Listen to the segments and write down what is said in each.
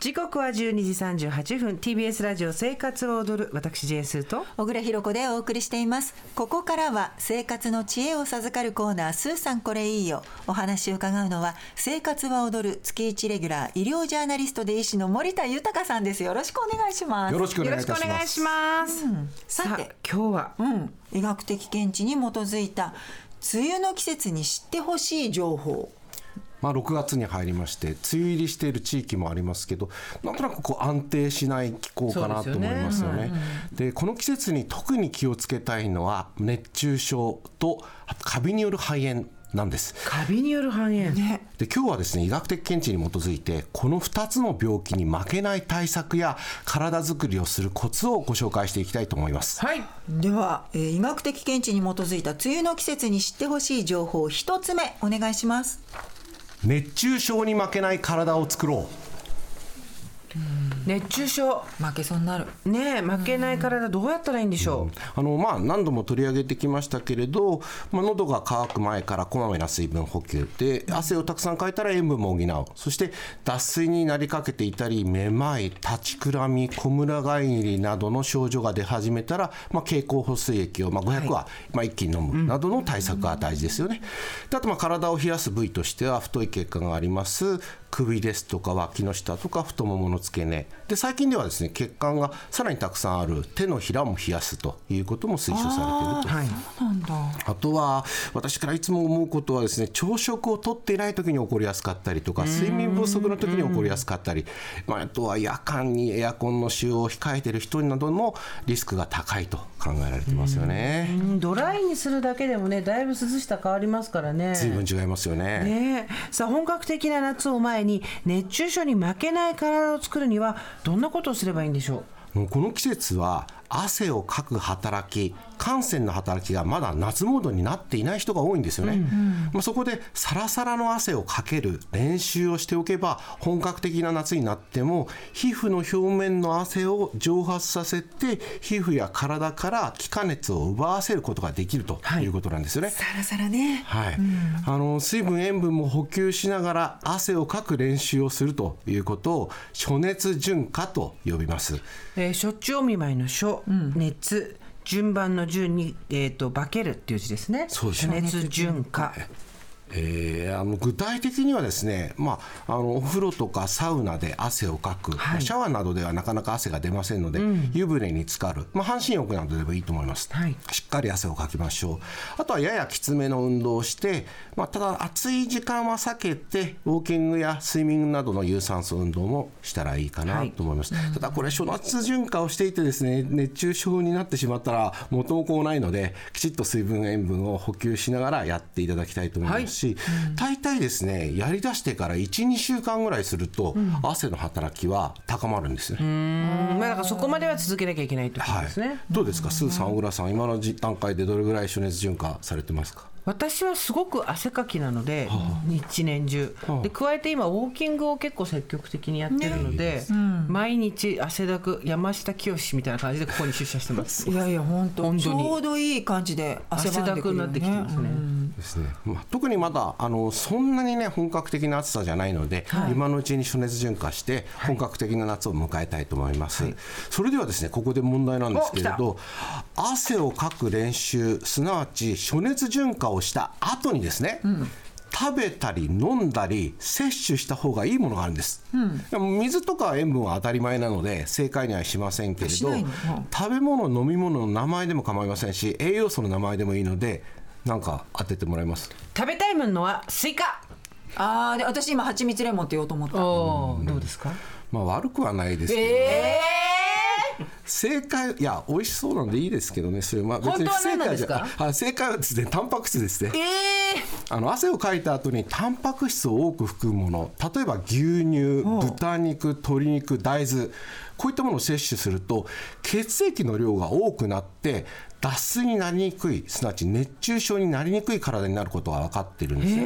時刻は12時38分。TBS ラジオ生活を踊る私ジェンスーと。小倉弘子でお送りしています。ここからは生活の知恵を授かるコーナースーさんこれいいよ。お話を伺うのは生活は踊る月1レギュラー医療ジャーナリストで医師の森田豊さんです。よろしくお願いします。よろしくお願いいたします。しくお願いします、さて。今日は？うん。医学的見地に基づいた梅雨の季節に知ってほしい情報まあ、6月に入りまして梅雨入りしている地域もありますけどなんとなくこう安定しない気候かなと思いますよね。でこの季節に特に気をつけたいのは熱中症とあとカビによる肺炎なんです。カビによる肺炎、ね。で今日はですね医学的見地に基づいてこの2つの病気に負けない対策や体づくりをするコツをご紹介していきたいと思います。はい。では、えー医学的見地に基づいた梅雨の季節に知ってほしい情報一つ目お願いします熱中症に負けない体を作ろう。熱中症。負けそうになる。ねえ負けない体どうやったらいいんでしょう、あのまあ、何度も取り上げてきましたけれど、まあ、喉が渇く前からこまめな水分補給で汗をたくさんかいたら塩分も補う。そして脱水になりかけていたりめまい立ちくらみこむら返りなどの症状が出始めたら、まあ、経口補水液を、まあ、500は、まあ、一気に飲むなどの対策が大事ですよね。であとまあ体を冷やす部位としては太い血管があります。首ですとか脇の下とか太ももの付け根で最近ではですね血管がさらにたくさんある手のひらも冷やすということも推奨されていると。はい。なんだ。あとは私からいつも思うことはですね朝食をとっていない時に起こりやすかったりとか睡眠不足の時に起こりやすかったり、まあ、あとは夜間にエアコンの使用を控えている人などもリスクが高いと考えられてますよね。うん。ドライにするだけでもねだいぶ涼しさ変わりますからね。随分違いますよね。ね。えさあ本格的な夏を前に熱中症に負けない体を作るにはどんなことをすればいいんでしょう？もうこの季節は汗をかく働き汗腺の働きがまだ夏モードになっていない人が多いんですよね、まあ、そこでサラサラの汗をかける練習をしておけば本格的な夏になっても皮膚の表面の汗を蒸発させて皮膚や体から気化熱を奪わせることができるということなんですよね、サラサラね。はい、あの水分塩分も補給しながら汗をかく練習をするということを暑熱順化と呼びます。えー、しょっちゅうお見舞いの暑、熱順番の順に、えー、と化けるっていう字ですね。そうです暑熱順化えーあの具体的にはですね、まあ、あのお風呂とかサウナで汗をかく、はい。シャワーなどではなかなか汗が出ませんので、湯船に浸かる、まあ、半身浴などでもいいと思います、はい。しっかり汗をかきましょう。あとはややきつめの運動をして、まあ、ただ暑い時間は避けてウォーキングやスイミングなどの有酸素運動もしたらいいかなと思います、ただこれ暑熱順化をしていてですね熱中症になってしまったら元も子もないのできちっと水分塩分を補給しながらやっていただきたいと思いますし、大体ですねやりだしてから12週間ぐらいすると、汗の働きは高まるんですね、うん。まあだからそこまでは続けなきゃいけないということはい。ですね、どうですか、スーさん、小倉さん、今の段階でどれぐらい暑熱順化されてますか？私はすごく汗かきなので、一年中、で加えて今ウォーキングを結構積極的にやってるので、毎日汗だく山下清みたいな感じでここに出社してます。いやいや本当本当に。ちょうどいい感じで汗汗だばんでくになってきてねますね、ですね。まあ、特にまだあのそんなにね本格的な暑さじゃないので、今のうちに暑熱順化して本格的な夏を迎えたいと思います、それではですねここで問題なんですけれど汗をかく練習すなわち暑熱順化をした後にですね、食べたり飲んだり摂取した方がいいものがあるんです、でも水とか塩分は当たり前なので正解にはしませんけれど食べ物飲み物の名前でも構いませんし栄養素の名前でもいいのでなんか当ててもらいます？食べたいものはスイカ。ああで私今蜂蜜レモンって言おうと思った。どうですか？まあ悪くはないですけど、え正解いや美味しそうなんでいいですけどねそれ。まあ別に不正解じゃあ正解はですねタンパク質ですね。ええあの汗をかいた後にタンパク質を多く含むもの例えば牛乳豚肉鶏肉大豆こういったものを摂取すると血液の量が多くなって脱水になりにくいすなわち熱中症になりにくい体になることが分かっているんです。よ。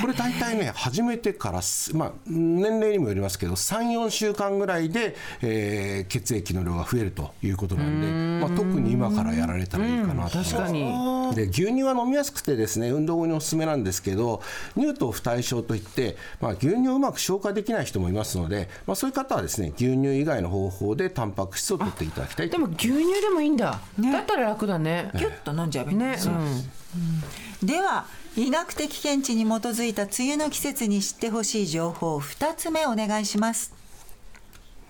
これ大体ね始めてからす、まあ、年齢にもよりますけど34週間ぐらいで、えー血液の量が増えるということなんでまあ、特に今からやられたらいいかなと。思います確かに。で牛乳は飲みやすくてですね運動後におすすめなんですけど乳糖不対症といって、まあ、牛乳をうまく消化できない人もいますので、まあ、そういう方はですね牛乳以外の方法でタンパク質を取っていただきたいと。でも牛乳でもいいんだ、だったら楽だね。キュッと飲んじゃえばいいんね。ですよでは医学的見地に基づいた梅雨の季節に知ってほしい情報。2つ目お願いします。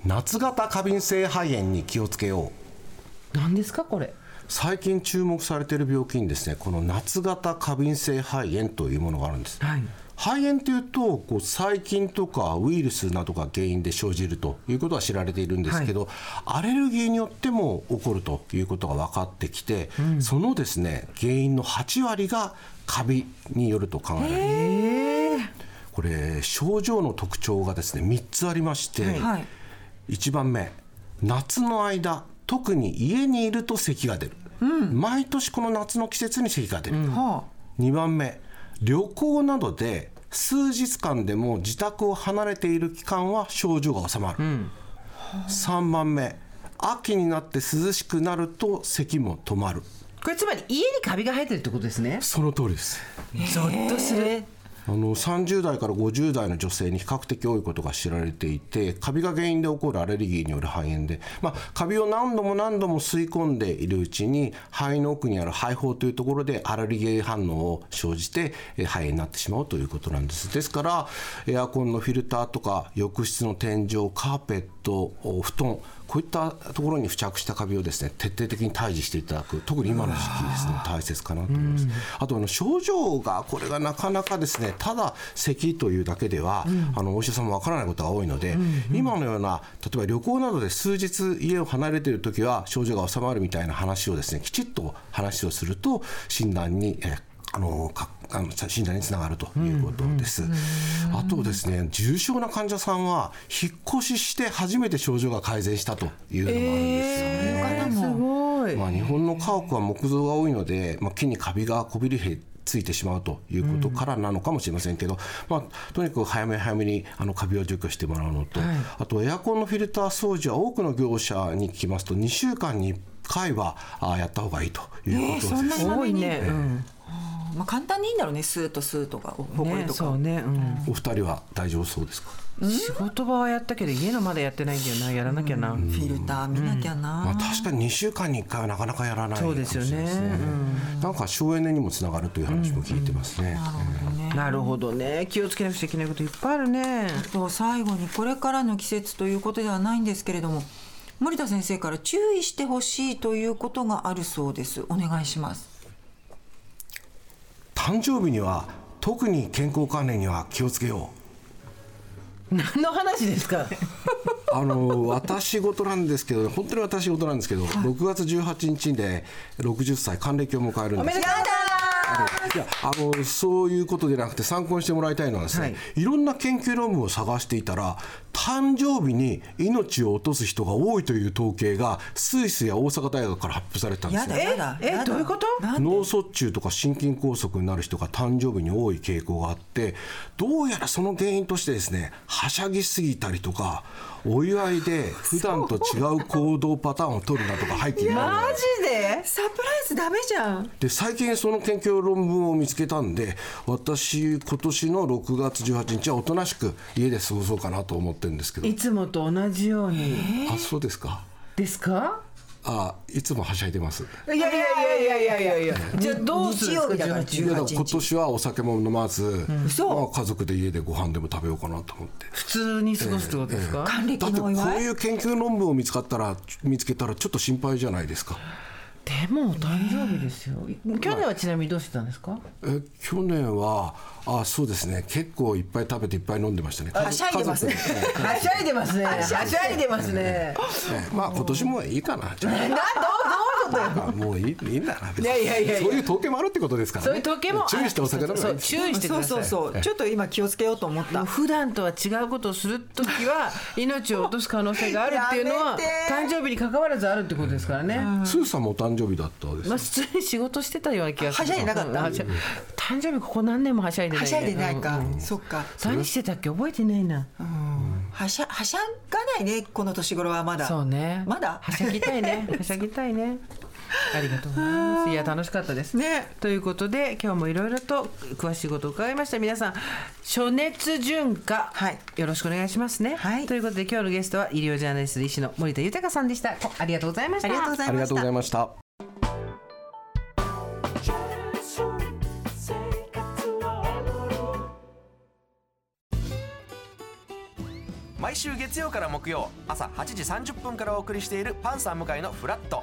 夏型過敏性肺炎に気をつけよう。うん何ですかこれ？最近注目されている病気にですね。この夏型過敏性肺炎というものがあるんです、はい肺炎というとこう細菌とかウイルスなどが原因で生じるということは知られているんですけど、アレルギーによっても起こるということが分かってきて、そのですね原因の8割がカビによると考えられますこれ症状の特徴がですね3つありまして、はい。1番目夏の間特に家にいると咳が出る、毎年この夏の季節に咳が出る、は2番目旅行などで数日間でも自宅を離れている期間は症状が治まる、3番目秋になって涼しくなると咳も止まる。これつまり家にカビが生えてるってことですね。その通りです。ゾッとするあの30代から50代の女性に比較的多いことが知られていてカビが原因で起こるアレルギーによる肺炎で、まあ、カビを何度も何度も吸い込んでいるうちに肺の奥にある肺胞というところでアレルギー反応を生じて肺炎になってしまうということなんです。ですからエアコンのフィルターとか浴室の天井カーペット布団こういったところに付着したカビをですね徹底的に退治していただく特に今の時期ですね大切かなと思います。あとあの症状がこれがなかなかですねただ咳というだけでは、あのお医者さんもわからないことが多いので、今のような例えば旅行などで数日家を離れている時は症状が治まるみたいな話をですねきちっと話をすると診断に、えあのかあの診断につながるということです。あとですね重症な患者さんは引っ越しして初めて症状が改善したというのもあるんですよね。えーすごい、まあ、日本の家屋は木造が多いので、まあ、木にカビがこびりへついてしまうということからなのかもしれませんけど、まあ、とにかく早め早めにあのカビを除去してもらうのと、あとエアコンのフィルター掃除は多くの業者に聞きますと2週間に1回はあやった方がいいということです。多いね、うんまあ、簡単にいいんだろうね。スーッとスーとか。ほこりねとか、そうね、うん。お二人は大丈夫そうですか、仕事場はやったけど家のまだやってないんだよな。やらなきゃな、フィルター見なきゃな、まあ、確かに2週間に1回はなかなかやらないかそうですね。ですよねなんか省エネにもつながるという話も聞いてますね、なるほどね。気をつけなくちゃいけないこといっぱいあるね。と最後にこれからの季節ということではないんですけれども森田先生から注意してほしいということがあるそうです。お願いします誕生日には特に健康関連には気をつけよう。何の話ですか？あの私事なんですけど本当に私事なんですけど、6月18日で60歳還暦を迎えるんです。おめでとういやあのそういうことでなくて参考にしてもらいたいのはですね、、はいろんな研究論文を探していたら誕生日に命を落とす人が多いという統計がスイスや大阪大学から発表されてたんですよ。やだやだえやだ。どういうこと？脳卒中とか心筋梗塞になる人が誕生日に多い傾向があってどうやらその原因としてですねはしゃぎすぎたりとかお祝いで普段と違う行動パターンを取るなとか背景にある。マジで？サプライズダメじゃん。で最近その研究論文を見つけたんで私今年の6月18日はおとなしく家で過ごそうかなと思ってるんですけど。いつもと同じように。あそうですか。ですか？あいつもはしゃいでます。いやいやいやいやいやいや。いやじゃあどうするんですか？日曜日だから18いやだから18今年はお酒も飲まず、嘘。まあ、家族で家でご飯でも食べようかなと思って。普通に過ごすってことですか、だってこういう研究論文を見つかったら見つけたらちょっと心配じゃないですかでもお誕生日ですよ。去年はちなみにどうしてたんですか？え去年はあそうですね。結構いっぱい食べていっぱい飲んでましたね。はしゃいでますね。はしゃいでますね。はしゃいでますね。ええ。まあ今年もいいかなじゃあ。などうどうだよ。あもういいいいんだな。いやいやいやそういう統計もあるってことですからね。そういう統計も注意してお酒そいう注意してくそうそうそうちょっと今気をつけようと思った。普段とは違うことをするときは命を落とす可能性があるっていうのは誕生日に関わらずあるってことですからね。スーさんもお誕生日だったですまあ普通に仕事してたような気がする。はしゃいでなかった。誕生日ここ何年もはしゃいでない、ね。はしゃいでないか、そっか。何してたっけ？覚えてないな。はしゃはしゃがないねこの年頃はまだ。そうね。まだ？はしゃぎたいね。はしゃぎたいね。ありがとうございます。いや楽しかったです。ねということで今日もいろいろと詳しいことを伺いました皆さん暑熱順化、はいよろしくお願いしますね。はいということで今日のゲストは医療ジャーナリストで医師の森田豊さんでした。ありがとうございました。ありがとうございありがとうごましたざいました毎週月曜から木曜朝8時30分からお送りしているパンサー向井のフラット